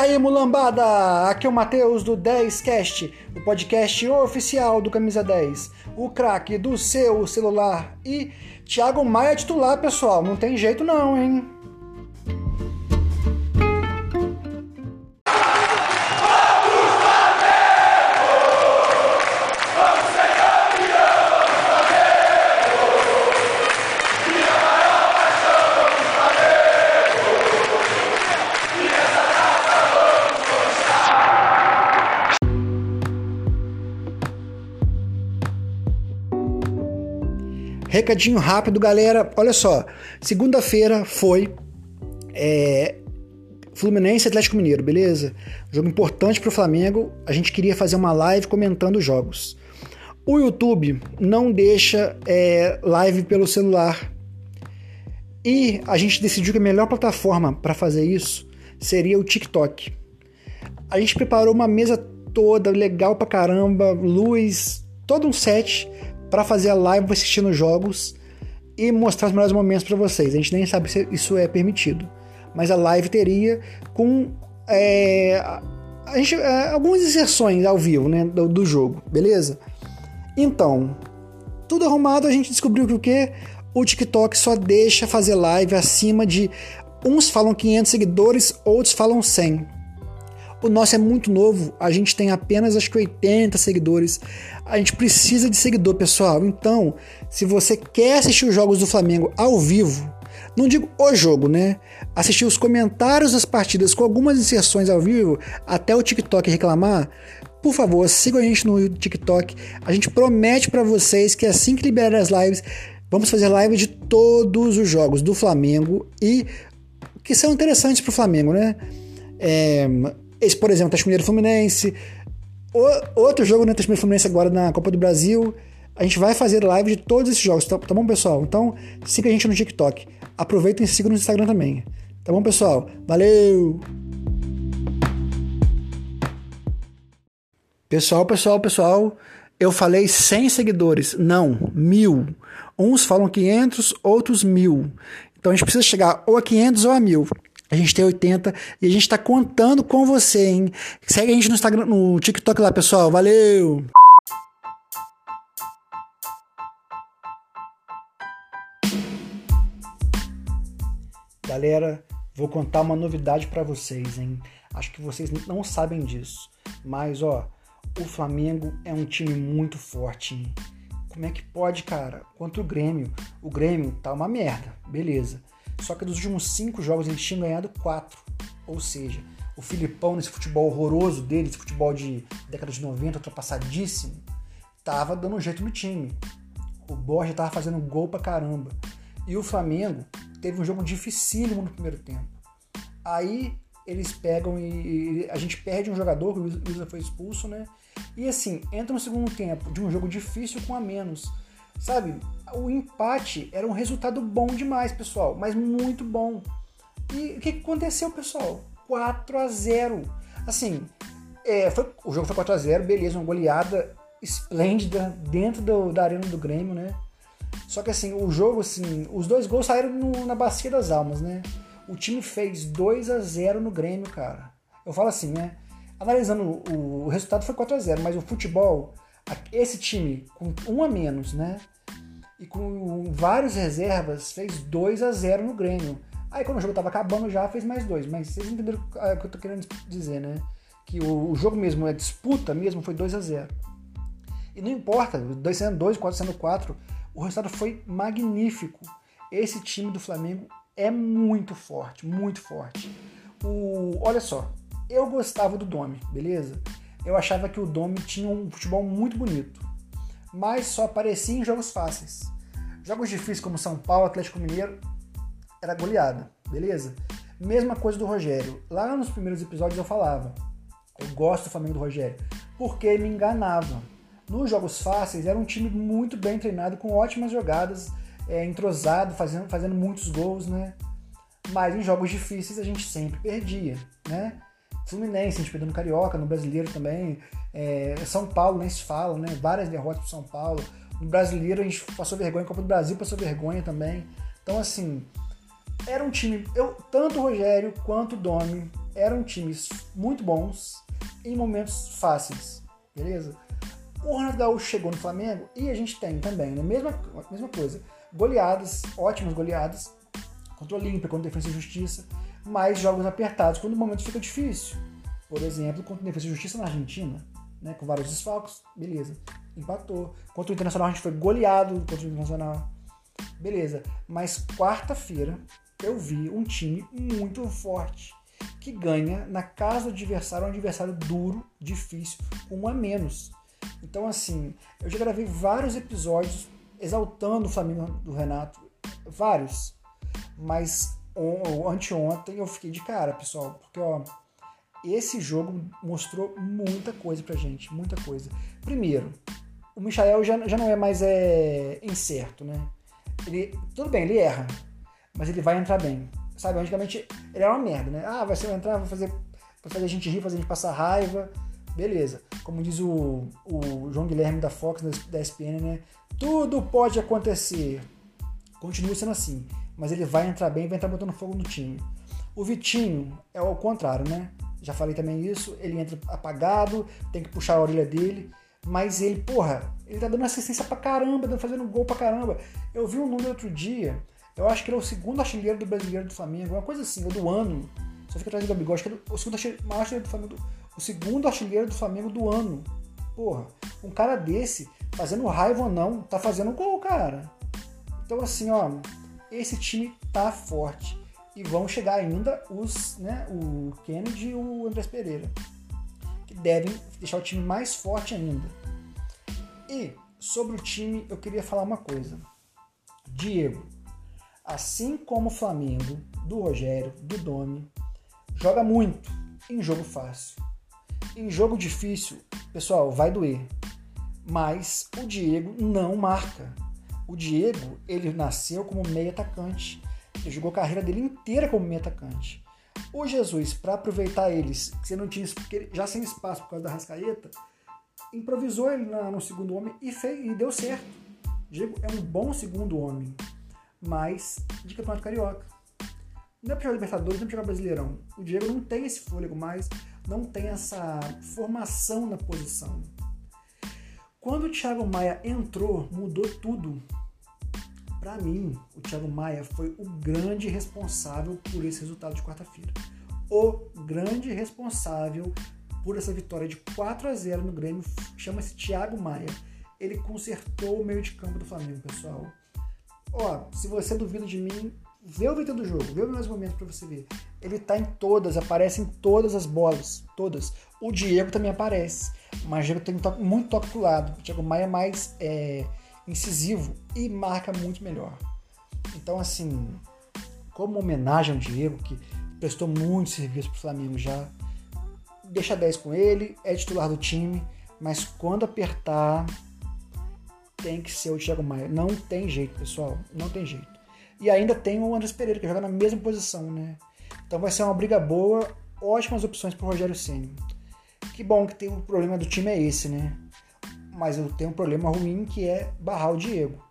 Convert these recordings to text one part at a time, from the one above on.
aí, mulambada! Aqui é o Matheus do 10cast, o podcast oficial do Camisa 10, o craque do seu celular. E Thiago Maia titular, pessoal, não tem jeito não, hein? Recadinho rápido, galera. Olha só, segunda-feira foi é, Fluminense e Atlético Mineiro, beleza? Jogo importante para o Flamengo. A gente queria fazer uma live comentando os jogos. O YouTube não deixa é, live pelo celular. E a gente decidiu que a melhor plataforma para fazer isso seria o TikTok. A gente preparou uma mesa toda legal pra caramba, luz, todo um set para fazer a live assistindo jogos e mostrar os melhores momentos para vocês. A gente nem sabe se isso é permitido, mas a live teria com é, gente, é, algumas inserções ao vivo né, do, do, jogo, beleza? Então, tudo arrumado, a gente descobriu que o que? O TikTok só deixa fazer live acima de. Uns falam 500 seguidores, outros falam 100. O nosso é muito novo, a gente tem apenas acho que 80 seguidores. A gente precisa de seguidor, pessoal. Então, se você quer assistir os jogos do Flamengo ao vivo, não digo o jogo, né? Assistir os comentários das partidas com algumas inserções ao vivo, até o TikTok reclamar, por favor, sigam a gente no TikTok. A gente promete para vocês que assim que liberar as lives, vamos fazer live de todos os jogos do Flamengo e que são interessantes para o Flamengo, né? É, esse, por exemplo, Atlético Mineiro Fluminense. O, outro jogo, né? Atlético Mineiro Fluminense agora na Copa do Brasil. A gente vai fazer live de todos esses jogos, tá, tá bom, pessoal? Então, siga a gente no TikTok. Aproveitem e sigam no Instagram também. Tá bom, pessoal? Valeu! Pessoal, pessoal, pessoal, eu falei 100 seguidores. Não, mil. Uns falam 500, outros mil. Então a gente precisa chegar ou a 500 ou a mil. A gente tem 80 e a gente está contando com você, hein? Segue a gente no Instagram, no TikTok lá, pessoal. Valeu! Galera, vou contar uma novidade para vocês, hein? Acho que vocês não sabem disso, mas ó, o Flamengo é um time muito forte. Hein? Como é que pode, cara? Contra o Grêmio. O Grêmio tá uma merda, beleza. Só que dos últimos cinco jogos eles tinham ganhado quatro. Ou seja, o Filipão, nesse futebol horroroso dele, esse futebol de década de 90, ultrapassadíssimo, tava dando um jeito no time. O Borja tava fazendo gol pra caramba. E o Flamengo teve um jogo dificílimo no primeiro tempo. Aí eles pegam e, e a gente perde um jogador, o Luiz foi expulso, né? E assim, entra no segundo tempo de um jogo difícil com a menos. Sabe, o empate era um resultado bom demais, pessoal, mas muito bom. E o que aconteceu, pessoal? 4 a 0 Assim, é, foi, o jogo foi 4 a 0 beleza, uma goleada esplêndida dentro do, da arena do Grêmio, né? Só que assim, o jogo, assim, os dois gols saíram no, na bacia das almas, né? O time fez 2 a 0 no Grêmio, cara. Eu falo assim, né? Analisando o, o resultado foi 4 a 0 mas o futebol esse time com um a menos, né? E com vários reservas, fez 2 a 0 no Grêmio. Aí quando o jogo tava acabando já fez mais dois. Mas vocês entenderam o que eu tô querendo dizer, né? Que o, jogo mesmo, a disputa mesmo, foi 2 a 0 E não importa, 2 sendo 2, 4 sendo 4, o resultado foi magnífico. Esse time do Flamengo é muito forte, muito forte. O, olha só, eu gostava do Domi, beleza? Eu achava que o Domi tinha um futebol muito bonito, mas só aparecia em jogos fáceis. Jogos difíceis como São Paulo, Atlético Mineiro, era goleada, beleza? Mesma coisa do Rogério. Lá nos primeiros episódios eu falava, eu gosto do Flamengo do Rogério, porque me enganava. Nos jogos fáceis era um time muito bem treinado, com ótimas jogadas, é, entrosado, fazendo, fazendo muitos gols, né? Mas em jogos difíceis a gente sempre perdia, né? Fluminense, a gente perdeu no Carioca, no Brasileiro também. É, São Paulo nem se fala, né? Várias derrotas pro São Paulo. No Brasileiro a gente passou vergonha, Copa do Brasil passou vergonha também. Então, assim, era um time. Eu, tanto o Rogério quanto o Domi eram times muito bons em momentos fáceis, beleza? O Ronaldo Gaúcho chegou no Flamengo e a gente tem também, né? Mesma, mesma coisa. Goleadas, ótimas goleadas, contra o Olímpia, contra Defesa e Justiça, mas jogos apertados quando o momento fica difícil. Por exemplo, contra o Defesa e Justiça na Argentina, né? Com vários desfalques, beleza. Empatou. Contra o Internacional a gente foi goleado contra o Internacional. Beleza. Mas quarta-feira eu vi um time muito forte que ganha na casa do adversário, um adversário duro, difícil, um a menos. Então, assim, eu já gravei vários episódios exaltando o Flamengo do Renato, vários. Mas on, anteontem eu fiquei de cara, pessoal, porque ó, esse jogo mostrou muita coisa pra gente, muita coisa. Primeiro, o Michael já, já não é mais é, incerto, né? Ele, tudo bem, ele erra, mas ele vai entrar bem. Sabe, antigamente ele era uma merda, né? Ah, vai ser entrar, vai fazer, vai fazer a gente rir, fazer a gente passar raiva. Beleza. Como diz o, o João Guilherme da Fox, da ESPN, né? Tudo pode acontecer. Continua sendo assim. Mas ele vai entrar bem, vai entrar botando fogo no time. O Vitinho é ao contrário, né? Já falei também isso. Ele entra apagado, tem que puxar a orelha dele. Mas ele, porra, ele tá dando assistência pra caramba, fazendo gol pra caramba. Eu vi um número outro dia eu acho que ele é o segundo artilheiro do brasileiro do Flamengo, uma coisa assim, ou do ano. Só fica atrás do Gabigol, acho que é o segundo artilheiro do Flamengo. o segundo artilheiro do Flamengo do ano. Porra, um cara desse, fazendo raiva ou não, tá fazendo gol, cara. Então assim, ó, esse time tá forte. E vão chegar ainda os, né, o Kennedy e o Andrés Pereira. Que devem deixar o time mais forte ainda. E sobre o time, eu queria falar uma coisa. Diego, assim como o Flamengo, do Rogério, do Domi, joga muito em jogo fácil. Em jogo difícil, pessoal, vai doer. Mas o Diego não marca. O Diego, ele nasceu como meio atacante. Ele jogou a carreira dele inteira como meio atacante. O Jesus, para aproveitar eles, que você não tinha já sem espaço por causa da rascaeta, improvisou ele no segundo homem e, fez, e deu certo. Diego é um bom segundo homem mas de Campeonato Carioca. Não é para jogar Libertadores, não é para jogar Brasileirão. O Diego não tem esse fôlego mais, não tem essa formação na posição. Quando o Thiago Maia entrou, mudou tudo. Para mim, o Thiago Maia foi o grande responsável por esse resultado de quarta-feira. O grande responsável por essa vitória de 4 a 0 no Grêmio chama-se Thiago Maia. Ele consertou o meio de campo do Flamengo, pessoal. Ó, se você duvida de mim, vê o vídeo do jogo, vê mais momento para você ver. Ele tá em todas, aparece em todas as bolas, todas. O Diego também aparece, mas o Diego tem muito toque pro lado. O Thiago Maia é mais é, incisivo e marca muito melhor. Então, assim, como homenagem ao Diego, que prestou muito serviço pro Flamengo já, deixa 10 com ele, é titular do time, mas quando apertar, tem que ser o Thiago Maia. Não tem jeito, pessoal. Não tem jeito. E ainda tem o Andrés Pereira, que joga na mesma posição, né? Então vai ser uma briga boa, ótimas opções para o Rogério Ceni. Que bom que tem o um problema do time é esse, né? Mas eu tenho um problema ruim que é barrar o Diego.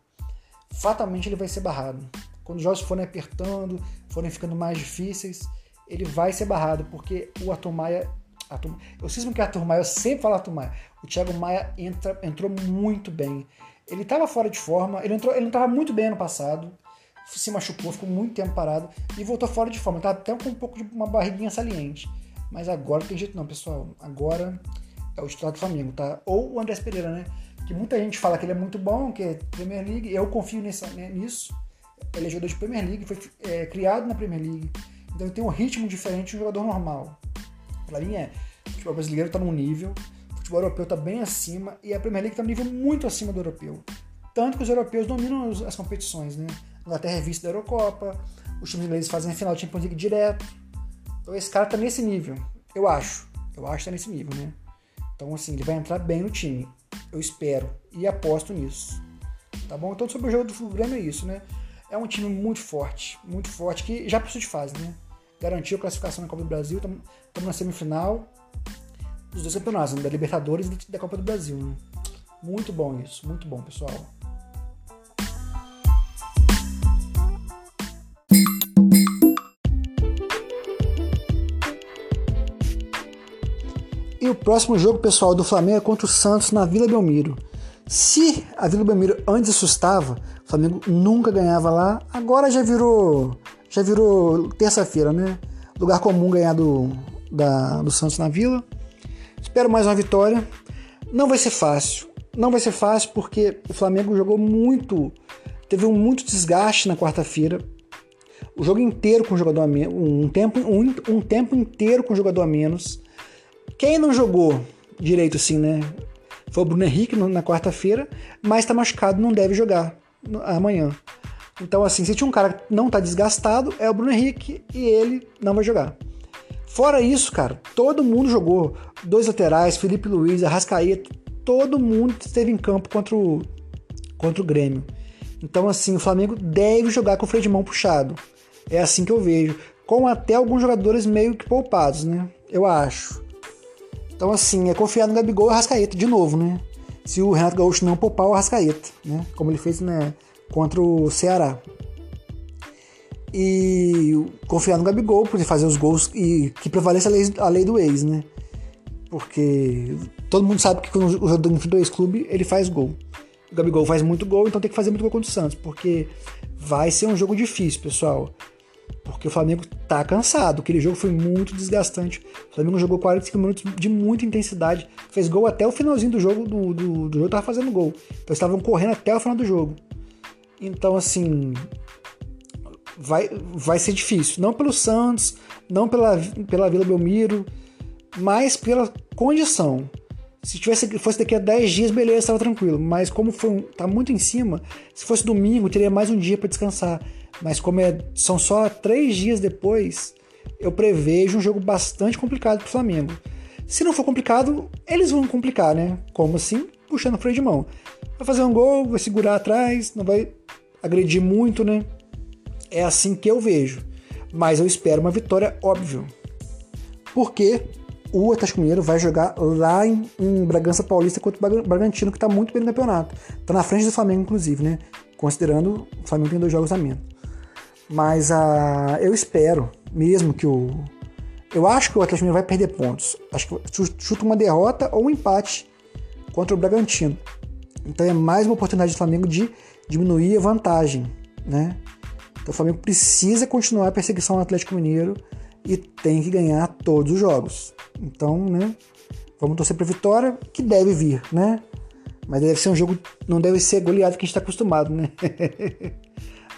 Fatalmente ele vai ser barrado. Quando os jogos forem apertando, forem ficando mais difíceis, ele vai ser barrado, porque o Arthur Maia. Arthur, eu cismo que Arthur Maia, eu sempre falo Arthur Maia. O Thiago Maia entra, entrou muito bem. Ele estava fora de forma, ele, entrou, ele não estava muito bem ano passado, se machucou, ficou muito tempo parado e voltou fora de forma. Estava até com um pouco de uma barriguinha saliente. Mas agora não tem jeito não, pessoal. Agora é o titular do Flamengo, tá? Ou o Andrés Pereira, né? Que muita gente fala que ele é muito bom, que é Premier League. Eu confio nessa, né, nisso. Ele é jogador de Premier League, foi é, criado na Premier League. Então ele tem um ritmo diferente de um jogador normal. Pra mim é, o futebol brasileiro tá num nível futebol europeu está bem acima e a Premier League está um nível muito acima do europeu. Tanto que os europeus dominam as competições, né? A Inglaterra é vice da Eurocopa, os times ingleses fazem a final de Champions League direto. Então esse cara está nesse nível, eu acho. Eu acho que está nesse nível, né? Então, assim, ele vai entrar bem no time. Eu espero e aposto nisso. Tá bom? Então, sobre o jogo do Grêmio é isso, né? É um time muito forte, muito forte, que já passou de fase, né? Garantiu a classificação na Copa do Brasil, estamos na semifinal dos dois campeonatos, né? da Libertadores e da Copa do Brasil. Né? Muito bom isso, muito bom, pessoal. E o próximo jogo, pessoal, do Flamengo é contra o Santos na Vila Belmiro. Se a Vila Belmiro antes assustava, o Flamengo nunca ganhava lá, agora já virou já virou terça-feira, né? Lugar comum ganhar do, da, do Santos na Vila. Espero mais uma vitória. Não vai ser fácil. Não vai ser fácil porque o Flamengo jogou muito, teve um muito desgaste na quarta-feira. O jogo inteiro com o jogador a menos, um tempo, um, um tempo inteiro com jogador a menos. Quem não jogou direito assim, né? Foi o Bruno Henrique na quarta-feira, mas está machucado, não deve jogar amanhã. Então, assim, se tinha um cara que não tá desgastado, é o Bruno Henrique e ele não vai jogar. Fora isso, cara, todo mundo jogou. Dois laterais, Felipe Luiz, Arrascaeta, todo mundo esteve em campo contra o, contra o Grêmio. Então, assim, o Flamengo deve jogar com o freio de mão puxado. É assim que eu vejo. Com até alguns jogadores meio que poupados, né? Eu acho. Então, assim, é confiar no Gabigol e Arrascaeta de novo, né? Se o Renato Gaúcho não poupar o Arrascaeta, né? Como ele fez, né? contra o Ceará. E confiar no Gabigol por fazer os gols e que prevaleça a lei, a lei do ex, né? Porque todo mundo sabe que quando o jogador enfrenta o ex-clube, ele faz gol. O Gabigol faz muito gol, então tem que fazer muito gol contra o Santos, porque vai ser um jogo difícil, pessoal. Porque o Flamengo tá cansado. Aquele jogo foi muito desgastante. O Flamengo jogou 45 minutos de muita intensidade. Fez gol até o finalzinho do jogo. Do, do, do jogo tava fazendo gol. Então estavam correndo até o final do jogo. Então, assim, vai, vai ser difícil. Não pelo Santos, não pela, pela Vila Belmiro, mas pela condição. Se tivesse, fosse daqui a 10 dias, beleza, estava tranquilo. Mas como foi, tá muito em cima, se fosse domingo, teria mais um dia para descansar. Mas como é, são só três dias depois, eu prevejo um jogo bastante complicado para o Flamengo. Se não for complicado, eles vão complicar, né? Como assim? Puxando o freio de mão. Vai fazer um gol, vai segurar atrás, não vai agredir muito, né? É assim que eu vejo. Mas eu espero uma vitória, óbvio. Porque o Atlético Mineiro vai jogar lá em, em Bragança Paulista contra o Bragantino, que está muito bem no campeonato. Está na frente do Flamengo, inclusive, né? Considerando o Flamengo tem dois jogos a menos. Mas uh, eu espero mesmo que o. Eu acho que o Atlético Mineiro vai perder pontos. Acho que chuta uma derrota ou um empate contra o Bragantino. Então é mais uma oportunidade do Flamengo de diminuir a vantagem, né? Então o Flamengo precisa continuar a perseguição ao Atlético Mineiro e tem que ganhar todos os jogos. Então, né? Vamos torcer para vitória, que deve vir, né? Mas deve ser um jogo, não deve ser goleado que a gente está acostumado, né?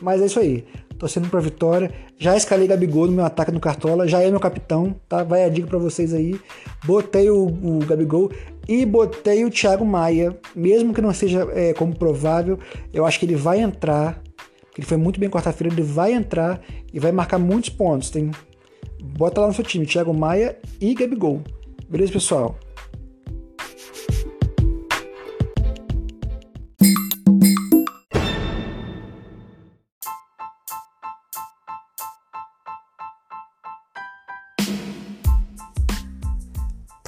Mas é isso aí. Torcendo pra vitória. Já escalei Gabigol no meu ataque no Cartola. Já é meu capitão, tá? Vai a dica para vocês aí. Botei o, o Gabigol e botei o Thiago Maia. Mesmo que não seja é, como provável, eu acho que ele vai entrar. Ele foi muito bem quarta-feira. Ele vai entrar e vai marcar muitos pontos. Tem... Bota lá no seu time, Thiago Maia e Gabigol. Beleza, pessoal?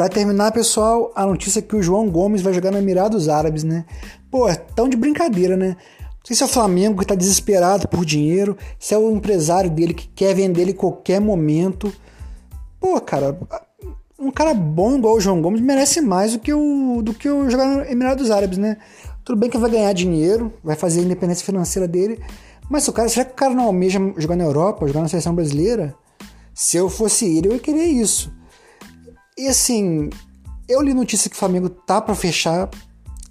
Para terminar, pessoal, a notícia é que o João Gomes vai jogar no Emirados Árabes, né? Pô, é tão de brincadeira, né? Sei se é o Flamengo que tá desesperado por dinheiro, se é o empresário dele que quer vender ele em qualquer momento. Pô, cara, um cara bom igual o João Gomes merece mais do que o, do que o jogar no Emirados Árabes, né? Tudo bem que vai ganhar dinheiro, vai fazer a independência financeira dele, mas o cara, será que o cara não almeja jogar na Europa, jogar na seleção brasileira? Se eu fosse ele, eu ia querer isso. E assim, eu li notícia que o Flamengo tá para fechar,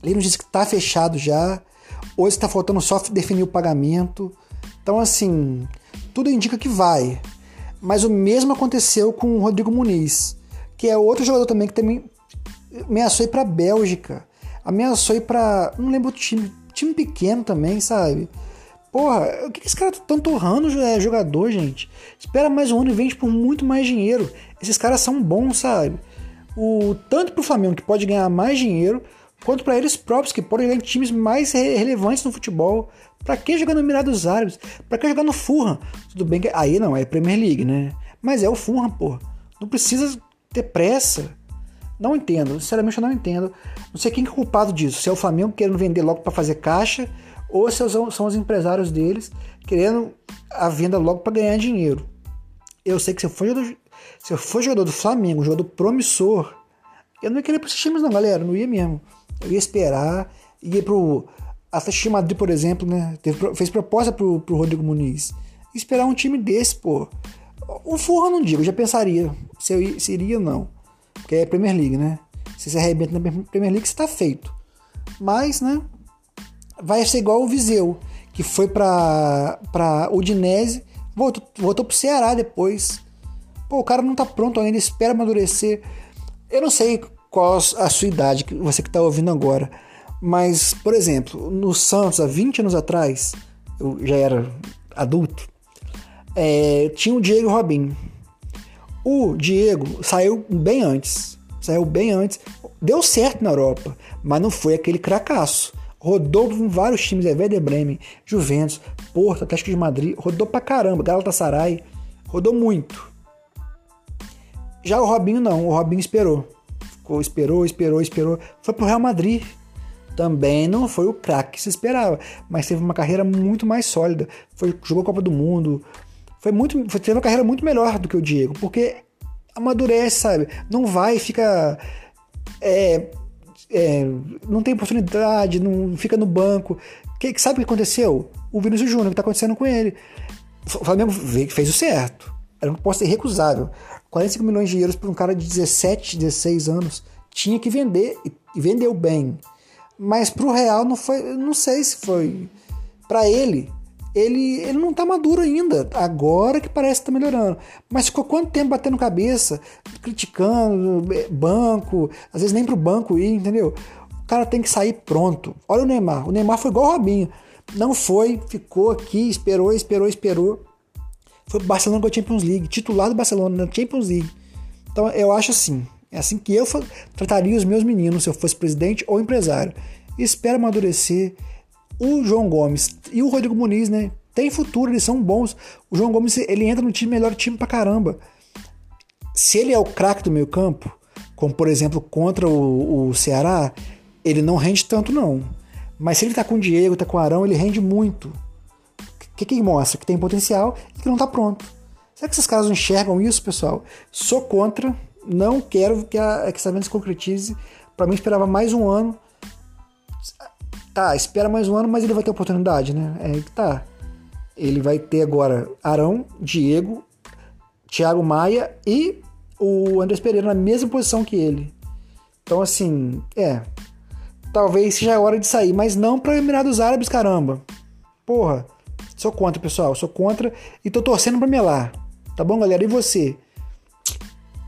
li notícia que tá fechado já. Hoje está faltando só definir o pagamento. Então, assim, tudo indica que vai. Mas o mesmo aconteceu com o Rodrigo Muniz, que é outro jogador também que também ameaçou ir pra Bélgica. Ameaçou ir pra. Não lembro o time. Time pequeno também, sabe? Porra, o que, que esses caras estão torrando é, jogador, gente? Espera mais um ano e vende por muito mais dinheiro. Esses caras são bons, sabe? O, tanto pro Flamengo, que pode ganhar mais dinheiro, quanto para eles próprios, que podem ganhar em times mais relevantes no futebol. Pra que jogar no Emirados Árabes? Pra que jogar no Fulham? Tudo bem que aí não, é Premier League, né? Mas é o Fulham, pô. Não precisa ter pressa. Não entendo, sinceramente eu não entendo. Não sei quem é culpado disso. Se é o Flamengo querendo vender logo para fazer caixa ou se são os empresários deles querendo a venda logo para ganhar dinheiro. Eu sei que se eu for jogador, se eu for jogador do Flamengo, jogador promissor, Eu não ia querer para esses times, não, galera. Não ia mesmo. Eu ia esperar, ia pro Atlético Madrid, por exemplo, né? Teve, fez proposta pro, pro Rodrigo Muniz. Esperar um time desse, pô. O Forra não digo, eu já pensaria se, eu, se iria ou não. Porque é Premier League, né? Se você arrebenta na Premier League, você tá feito. Mas, né? Vai ser igual o Viseu, que foi pra, pra Udinese, voltou, voltou pro Ceará depois. Pô, o cara não tá pronto ainda, espera amadurecer. Eu não sei qual a sua idade, você que está ouvindo agora, mas, por exemplo, no Santos, há 20 anos atrás, eu já era adulto, é, tinha o Diego Robinho. O Diego saiu bem antes, saiu bem antes, deu certo na Europa, mas não foi aquele cracaço. Rodou em vários times, é Werder Bremen, Juventus, Porto, Atlético de Madrid, rodou pra caramba, Galatasaray, rodou muito. Já o Robinho não, o Robinho esperou. Ficou, esperou, esperou, esperou. Foi pro Real Madrid. Também não foi o craque que se esperava, mas teve uma carreira muito mais sólida. Foi, jogou a Copa do Mundo. Foi muito, foi, teve uma carreira muito melhor do que o Diego, porque amadurece, sabe? Não vai, fica. É, é, não tem oportunidade, não fica no banco. Que, sabe o que aconteceu? O Vinícius Júnior, o que está acontecendo com ele? O Flamengo fez o certo. Era um posto irrecusável. 45 milhões de euros para um cara de 17, 16 anos. Tinha que vender e vendeu bem. Mas para o Real não foi, não sei se foi para ele. Ele, ele não está maduro ainda. Agora que parece estar tá melhorando. Mas ficou quanto tempo batendo cabeça, criticando, banco, às vezes nem pro banco ir, entendeu? O cara tem que sair pronto. Olha o Neymar. O Neymar foi igual o Robinho. Não foi, ficou aqui, esperou, esperou, esperou foi Barcelona com a Champions League, titular do Barcelona na Champions League. Então eu acho assim, é assim que eu trataria os meus meninos se eu fosse presidente ou empresário. Espero amadurecer o João Gomes e o Rodrigo Muniz, né? Tem futuro, eles são bons. O João Gomes, ele entra no time melhor time pra caramba. Se ele é o craque do meio campo, como por exemplo contra o, o Ceará, ele não rende tanto não. Mas se ele tá com o Diego, tá com o Arão, ele rende muito que, que mostra? Que tem potencial e que não está pronto. Será que esses caras não enxergam isso, pessoal? Sou contra, não quero que a, que essa venda se concretize. Para mim, esperava mais um ano. Tá, espera mais um ano, mas ele vai ter oportunidade, né? É que tá. Ele vai ter agora Arão, Diego, Thiago Maia e o Andrés Pereira na mesma posição que ele. Então, assim, é. Talvez seja a hora de sair, mas não para Emirados Árabes, caramba. Porra. Sou contra, pessoal. Sou contra e tô torcendo pra melar. Tá bom, galera? E você?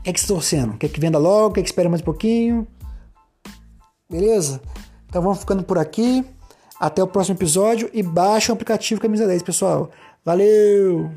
Quer que você tá torcendo? Quer que venda logo? Quer que espere mais um pouquinho? Beleza? Então vamos ficando por aqui. Até o próximo episódio e baixa o aplicativo Camisa 10, pessoal. Valeu!